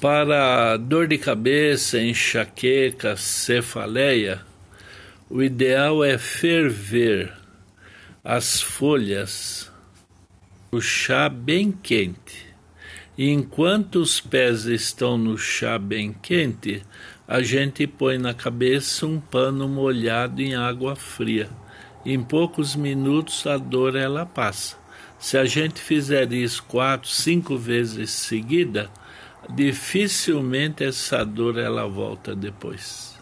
Para dor de cabeça, enxaqueca, cefaleia, o ideal é ferver as folhas, o chá bem quente. E enquanto os pés estão no chá bem quente, a gente põe na cabeça um pano molhado em água fria. Em poucos minutos a dor ela passa. Se a gente fizer isso quatro, cinco vezes seguida, dificilmente essa dor ela volta depois.